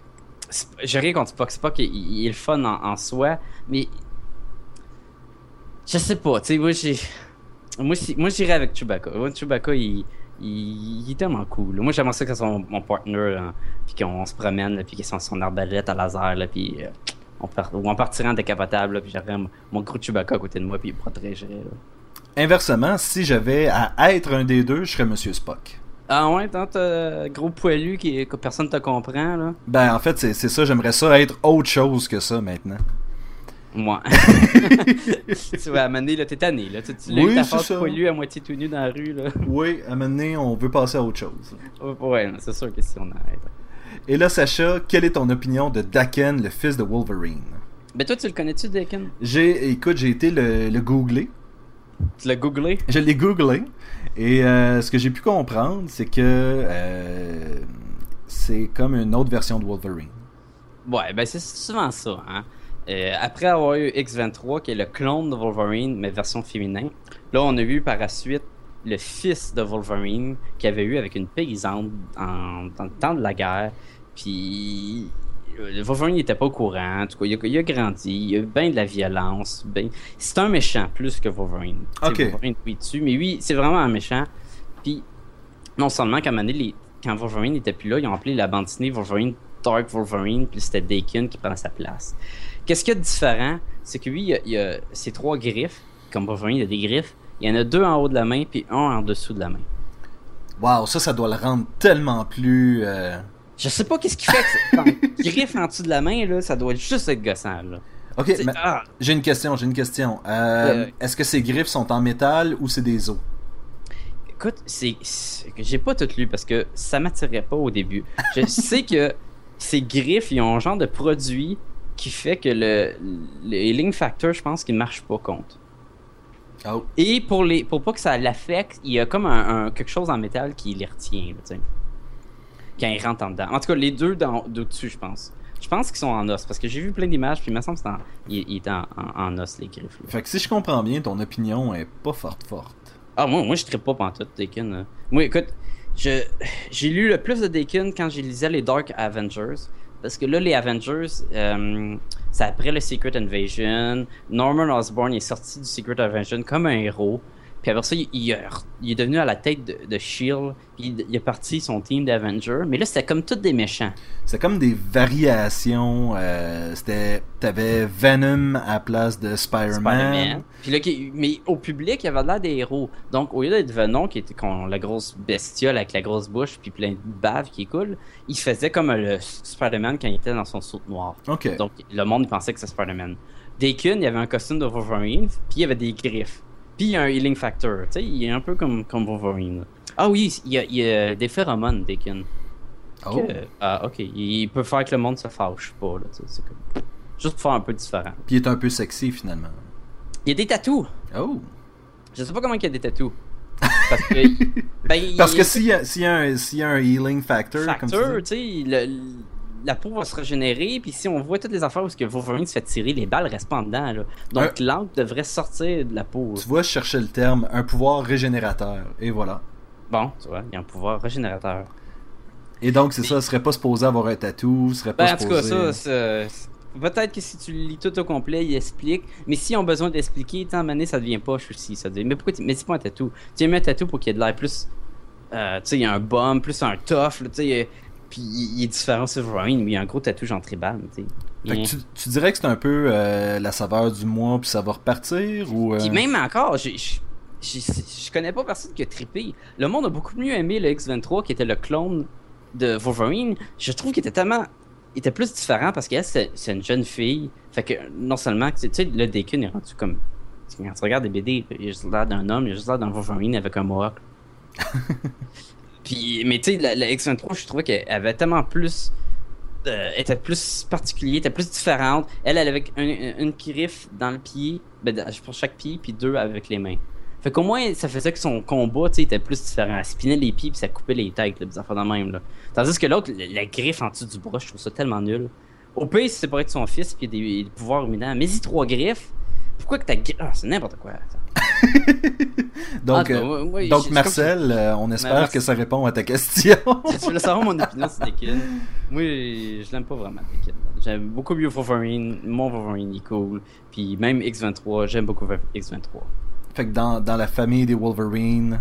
J'ai rien contre Spock. Spock, il, il est le fun en, en soi, mais. Je sais pas, tu sais, moi, j'ai. Moi, moi j'irais avec Chewbacca. Chewbacca, il, il, est tellement cool. Moi, j'aimerais ça que soit mon, partner, puis qu'on se promène, puis qu'il soit son arbalète à laser, là, puis euh, on, part, on partirait en décapotable, puis j'aurais mon, gros Chewbacca à côté de moi, puis il me protégerait. Inversement, si j'avais à être un des deux, je serais Monsieur Spock. Ah ouais, tant gros poilu qui, que personne te comprend, là. Ben, en fait, c'est ça. J'aimerais ça être autre chose que ça maintenant. Moi. tu vas amener, là, t'es tanné, là. Tu, tu oui, ta face poilue à moitié tout nu dans la rue, là. Oui, à mener, on veut passer à autre chose. Ouais, c'est sûr que si on arrête. Et là, Sacha, quelle est ton opinion de Daken, le fils de Wolverine? Ben, toi, tu le connais-tu, Daken? J'ai, écoute, j'ai été le, le googler. Tu l'as googlé? Je l'ai googlé. Et euh, ce que j'ai pu comprendre, c'est que euh, c'est comme une autre version de Wolverine. Ouais, ben c'est souvent ça. Hein? Euh, après avoir eu X23, qui est le clone de Wolverine, mais version féminin, là, on a vu par la suite le fils de Wolverine qu'il avait eu avec une paysanne dans le temps de la guerre. Puis euh, Wolverine n'était pas au courant. En tout cas, il a, grandi, il a eu bien de la violence. Ben... C'est un méchant plus que Wolverine. Ok. Wolverine dessus, mais oui, c'est vraiment un méchant. Puis, non seulement quand, les... quand Wolverine n'était plus là, ils ont appelé la bande dessinée Wolverine Dark Wolverine, puis c'était Dakin qui prend sa place. Qu'est-ce qu'il y a de différent? C'est que lui, il y, a, ces trois griffes. Comme Wolverine, il y a des griffes. Il y en a deux en haut de la main, puis un en dessous de la main. Waouh, ça, ça doit le rendre tellement plus. Euh, Je sais pas qu'est-ce qui fait que griffe en dessous de la main, là, ça doit juste être gossant, là. Ok, mais ah. j'ai une question, j'ai une question. Euh, est-ce que ces griffes sont en métal ou c'est des os? Écoute, c'est j'ai pas tout lu parce que ça m'attirait pas au début. Je sais que ces griffes, ils ont un genre de produit qui fait que le, le healing factor, je pense qu'il ne marche pas contre. Oh. Et pour les pour pas que ça l'affecte, il y a comme un, quelque chose en métal qui les retient, là, quand ils rentrent en dedans. En tout cas, les deux d'au-dessus, je pense. Je pense qu'ils sont en os, parce que j'ai vu plein d'images, puis il me semble qu'il est en, en, os, les griffes. Fait que si je comprends bien, ton opinion est pas forte forte. Ah, moi, moi je ne pas pantoute, Dakin. Moi, écoute, j'ai lu le plus de Dakin quand j'ai lisais les Dark Avengers. Parce que là, les Avengers, euh, c'est après le Secret Invasion. Norman Osborn est sorti du Secret Invasion comme un héros. Puis après ça, il, est devenu à la tête de, de Shield. Puis il, est parti son team d'Avengers. Mais là, c'était comme tous des méchants. C'est comme des variations. Euh, c'était, t'avais Venom à la place de Spider-Man. puis là, mais au public, il y avait l'air des héros. Donc, au lieu d'être Venom, qui était la grosse bestiole avec la grosse bouche puis plein de bave qui coule, il faisait comme le Spider-Man quand il était dans son saut noir. Donc, le monde pensait que c'était Spider-Man. Dakin, il y avait un costume de Wolverine, puis il y avait des griffes. Puis il y a un healing factor. Tu sais, il est un peu comme, comme Wolverine. Ah oui, il y a, il y a des phéromones, Deacon. Oh. Que- ah, ok. Il peut faire que le monde se fâche pas. Là, tu sais, c'est comme... Juste pour faire un peu différent. Puis il est un peu sexy finalement. Il y a des tatous. Oh. Je sais pas comment il y a des tatous. Parce que. ben, il- Parce que s'il y, a- s'il y, a un- s'il y a un healing factor, comme facteur, tu sais, le- la peau va se régénérer, puis si on voit toutes les affaires où ce que Wolverine se fait tirer, les balles restent pas en dedans, là. Donc l'encre devrait sortir de la peau. Tu vois, je cherchais le terme, un pouvoir régénérateur. Et voilà. Bon, tu vois, il y a un pouvoir régénérateur. Et donc, c'est ça, serait pas supposé avoir un tatou, serait pas Ben, en tout cas, supposé... ça, c'est- peut-être que si tu lis tout au complet, il explique. Mais s'ils ont besoin d'expliquer, tant mané, ça devient poche aussi. Ça devient... Mais pourquoi tu... Mais c'est pas un tatou. Tu as mis un tatou pour qu'il y ait de l'air plus. euh, tu sais, il y a un bum, plus un tough, tu sais. Puis il il est différent sur Wolverine, mais il y a un gros tatou genre tribal, tu sais. Fait que Il- tu, dirais que c'est un peu euh, la saveur du mois, puis ça va repartir, ou... euh, Puis même encore, j'ai- j'ai- j'ai- je connais pas personne qui a trippé. Le monde a beaucoup mieux aimé le X-23 qui était le clone de Wolverine. Je trouve qu'il était tellement. Il était plus différent parce qu'elle, c'est c'est une jeune fille. Fait que non seulement, tu sais, le Deacon est rendu comme. Quand tu regardes des BD, il a juste l'air d'un homme, il a juste l'air d'un Wolverine avec un mohawk. Mais tu sais, la, la X-23, je trouvais qu'elle avait tellement plus. euh, était plus particulier, était plus différente. Elle, elle avait un- une griffe dans le pied, ben, dans- pour chaque pied, puis deux avec les mains. Fait qu'au moins, ça faisait que son combat, tu sais, était plus différent. Elle spinait les pieds, puis ça coupait les têtes, là, des affaires de même, là. Tandis que l'autre, la, griffe en dessous du bras, je trouve ça tellement nul. Au pire, c'est pour être son fils, puis des, des pouvoirs éminents, mais y trois griffes. Pourquoi que ta griffe. Ah, c'est n'importe quoi. Donc, Ah, euh, donc Marcel, euh, on espère merci. que ça répond à ta question. tu voulais savoir mon opinion sur Deakin? Moi, je l'aime pas vraiment, Deakin. J'aime beaucoup mieux Wolverine. Mon Wolverine est cool. Puis même X23, j'aime beaucoup X23. fait que dans, dans la famille des Wolverine,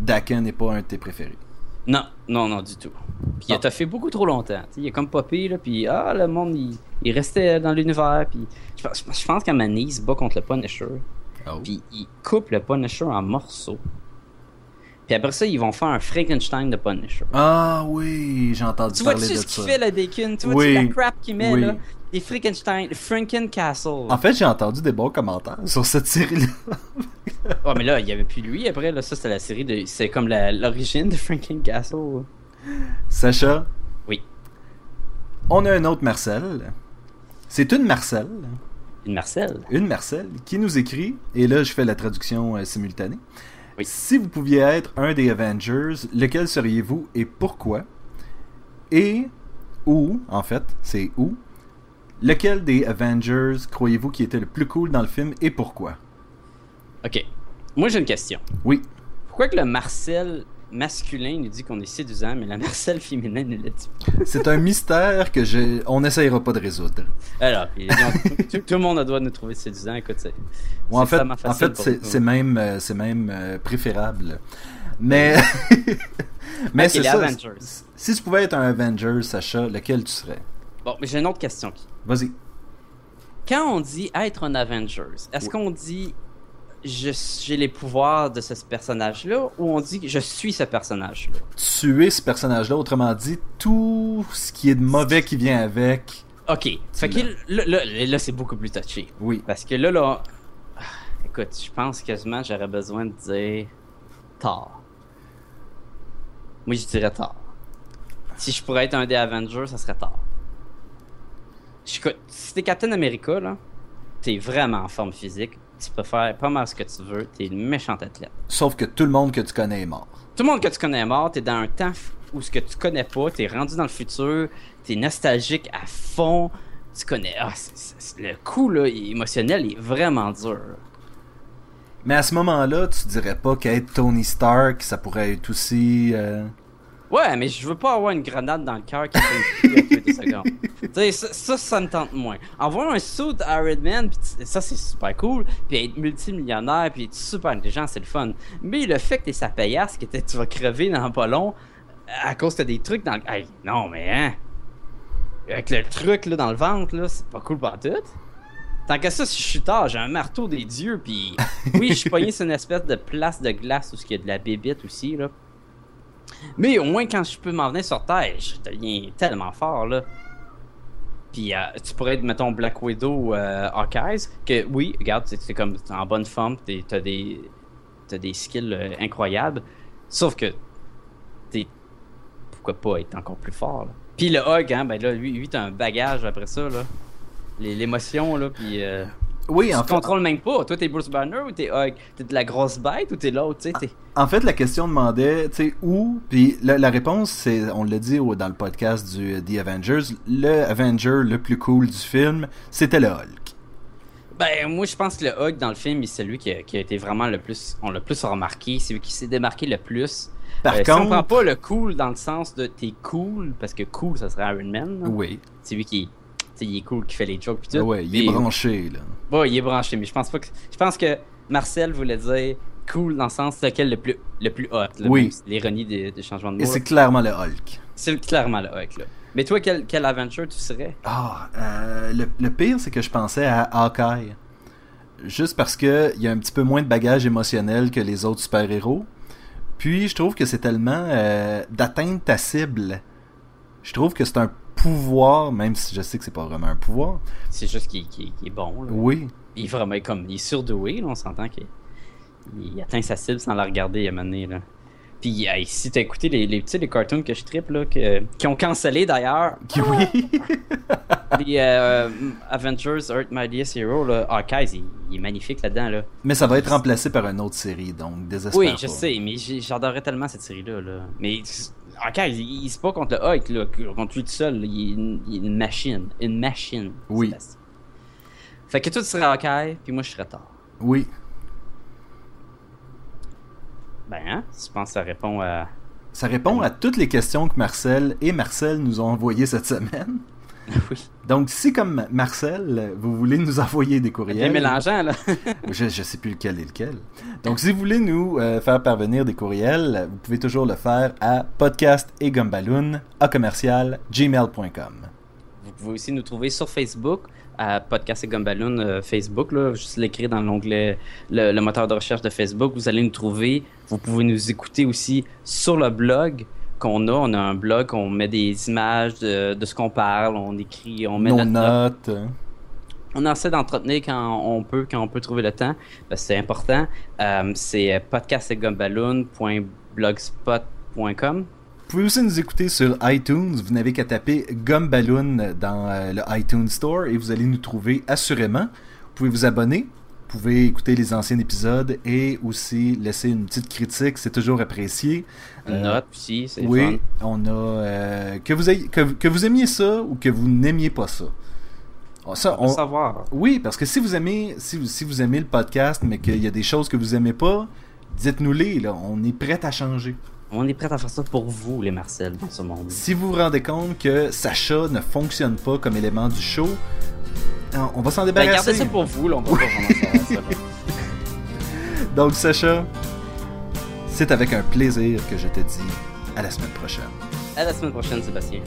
Daken n'est pas un de tes préférés. Non, non, non, du tout. Puis il Ah. a fait beaucoup trop longtemps. Tu sais, il est comme popé, là, puis ah, le monde, il, il restait dans l'univers, puis je, pense- je pense qu'à Mané, il se bat contre le Punisher, Oh. puis il coupe le Punisher en morceaux. Puis après ça, ils vont faire un Frankenstein de Punisher. Ah oui, j'ai entendu Tu vois parler tu de ce qu'il ça. fait, le Deacon? Tu vois Oui. la crap qu'il met, là? Des Frankenstein, Franken Castle. En fait, j'ai entendu des bons commentaires sur cette série-là. Oh, mais là, il y avait plus lui après, là. Ça, c'était la série de. C'est comme l'origine de Franken Castle. Sacha, Oui. on a un autre Marcel. C'est une Marcel, Une Marcel? une Marcel, qui nous écrit, et là je fais la traduction euh, simultanée. Oui. Si vous pouviez être un des Avengers, lequel seriez-vous et pourquoi? Et où, en fait, c'est où? Lequel des Avengers croyez-vous qui était le plus cool dans le film et pourquoi? Ok. Moi, j'ai une question. Oui. Pourquoi que le Marcel masculin nous dit qu'on est séduisant, mais la Marcel féminin ne le dit pas? C'est un mystère que je... on n'essayera pas de résoudre. Alors, puis, donc, tout, tout le monde doit nous trouver séduisants. Écoute, c'est. Ouais, en fait, en fait c'est nous. même, euh, c'est même euh, préférable. Mais, mais c'est ça. Avengers. Si tu pouvais être un Avenger, Sacha, lequel tu serais? Bon, mais j'ai une autre question. Vas-y. Quand on dit être un Avengers, est-ce Oui. qu'on dit j'ai les pouvoirs de ce personnage-là ou on dit que je suis ce personnage-là? Tuer ce personnage-là, autrement dit, tout ce qui est de mauvais qui vient avec. Ok. Fait que là, là, là, là, c'est beaucoup plus touché. Oui. Parce que là, là. ah, Écoute, je pense quasiment que j'aurais besoin de dire Thor. Moi, je dirais Thor. Si je pourrais être un des Avengers, ça serait Thor. Je- Écoute, si t'es Captain America, là, t'es vraiment en forme physique. Tu peux faire pas mal ce que tu veux. T'es une méchante athlète. Sauf que tout le monde que tu connais est mort. Tout le monde que tu connais est mort. T'es dans un temps où ce que tu connais pas. T'es rendu dans le futur. T'es nostalgique à fond. Tu connais. Ah, le coup là, émotionnel est vraiment dur. Mais à ce moment-là, tu dirais pas qu'être Tony Stark, ça pourrait être aussi. euh, Ouais, mais je veux pas avoir une grenade dans le cœur qui fait une les secondes. Tu sais, ça, ça, ça me tente moins. Avoir un suit Iron Man, pis ça c'est super cool, puis être multimillionnaire, puis être super intelligent, c'est le fun. Mais le fait que t'es sa paillasse, que tu vas crever dans pas long, à cause que t'as des trucs dans le... Hey, non, mais hein... Avec le truc là dans le ventre, là, c'est pas cool pas tout. Tant que ça, si je suis tard, j'ai un marteau des dieux, puis oui, je suis pogné sur une espèce de place de glace où il y a de la bébite aussi, là. Mais au moins, quand je peux m'en venir sur Terre, je deviens tellement fort, là. Puis euh, tu pourrais être, mettons, Black Widow euh, Hawkeyes, que oui, regarde, c'est comme en bonne forme, t'as des, t'as des skills euh, incroyables, sauf que t'es, pourquoi pas être encore plus fort, là. Puis le Hug, hein, ben là, lui, lui t'as un bagage après ça, là. L'émotion, là, puis euh, Oui, tu en te fait, contrôles même pas. Toi, t'es Bruce Banner ou t'es Hug? T'es de la grosse bête ou t'es l'autre, tu sais, t'es... en fait, la question demandait, tu sais, où, puis la, la réponse, c'est, on l'a dit dans le podcast du euh, The Avengers, le Avenger le plus cool du film, c'était le Hulk. Ben, moi, je pense que le Hug dans le film, c'est celui qui a, qui a été vraiment le plus, on l'a plus remarqué, c'est lui qui s'est démarqué le plus. Par Euh, si on prend contre, pas le cool dans le sens de t'es cool, parce que cool, ça serait Iron Man. là. oui, C'est lui qui, il est cool, qui fait les jokes pis tout. ouais, il est Puis- branché, là. Ouais, il est branché, mais je pense pas que, je pense que Marcel voulait dire cool dans le sens lequel le plus, le plus hot. là, Oui. L'ironie des, des changements de Et mots. c'est là. clairement le Hulk. C'est clairement le Hug, là. Mais toi, quel, quel tu serais? Ah, euh, le, le pire, c'est que je pensais à Hawkeye. Juste parce que il y a un petit peu moins de bagage émotionnel que les autres super-héros. Puis, je trouve que c'est tellement euh, d'atteindre ta cible. Je trouve que c'est un pouvoir, même si je sais que c'est pas vraiment un pouvoir. C'est juste qu'il est bon, là. Oui. Il est vraiment comme. Il est surdoué, là, on s'entend qu'il il atteint sa cible sans la regarder à un moment donné, là. Puis hey, si t'as écouté les, sais, les cartoons que je tripe, là, que- qui ont cancellé d'ailleurs, Oui. les euh, Avengers Earth Mightiest Hero, là, Hawkeye, il, il est magnifique là-dedans, là. Mais ça va être remplacé par une autre série, donc désespère Oui, je pas. sais, mais j'adorais tellement cette série-là, là. Mais Hawkeye, il, il se bat contre le Hulk, là, contre lui tout seul, là. il, est une, il est une machine. Une machine. Oui. Sébastien. Fait que toi, tu serais Hawkeye, puis moi, je serais Thor. Oui. Ben, hein? Je pense que ça répond à. Ça répond à toutes les questions que Marcel et Marcel nous ont envoyées cette semaine? oui. Donc, si comme Marcel, vous voulez nous envoyer des courriels, mélangeant, là. je, je sais plus lequel est lequel. Donc, si vous voulez nous euh, faire parvenir des courriels, vous pouvez toujours le faire à podcast et gumballoon à commercial gmail.com. Vous pouvez aussi nous trouver sur Facebook, à Podcast et Gumballoon euh, Facebook, là, juste l'écrire dans l'onglet, le, le moteur de recherche de Facebook, vous allez nous trouver. Vous pouvez nous écouter aussi sur le blog qu'on a. On a un blog, on met des images de, de ce qu'on parle, on écrit, on met Nos notre notes. On essaie d'entretenir quand on peut, quand on peut trouver le temps, parce que c'est important. Euh, c'est podcastgumballoon.blogspot.com. Vous pouvez aussi nous écouter sur iTunes. Vous n'avez qu'à taper Gumballoon dans euh, le iTunes Store et vous allez nous trouver assurément. Vous pouvez vous abonner. Vous pouvez écouter les anciens épisodes et aussi laisser une petite critique. C'est toujours apprécié. Une Euh, note aussi, c'est Oui, fun. on a euh, que vous ayez, que, que vous aimiez ça ou que vous n'aimiez pas ça. Oh, Ça, On savoir. oui, parce que si vous aimez, si vous, si vous aimez le podcast, mais qu'il y a des choses que vous aimez pas, dites-nous-les. Là, on est prêt à changer. On est prêt à faire ça pour vous, les Marcel, dans ce monde. Si vous vous rendez compte que Sacha ne fonctionne pas comme élément du show, on on va s'en Ben, débarrasser. gardez ça pour vous, là, on va pas vraiment ça. Donc Sacha, c'est avec un plaisir que je te dis à la semaine prochaine. À la semaine prochaine, Sébastien.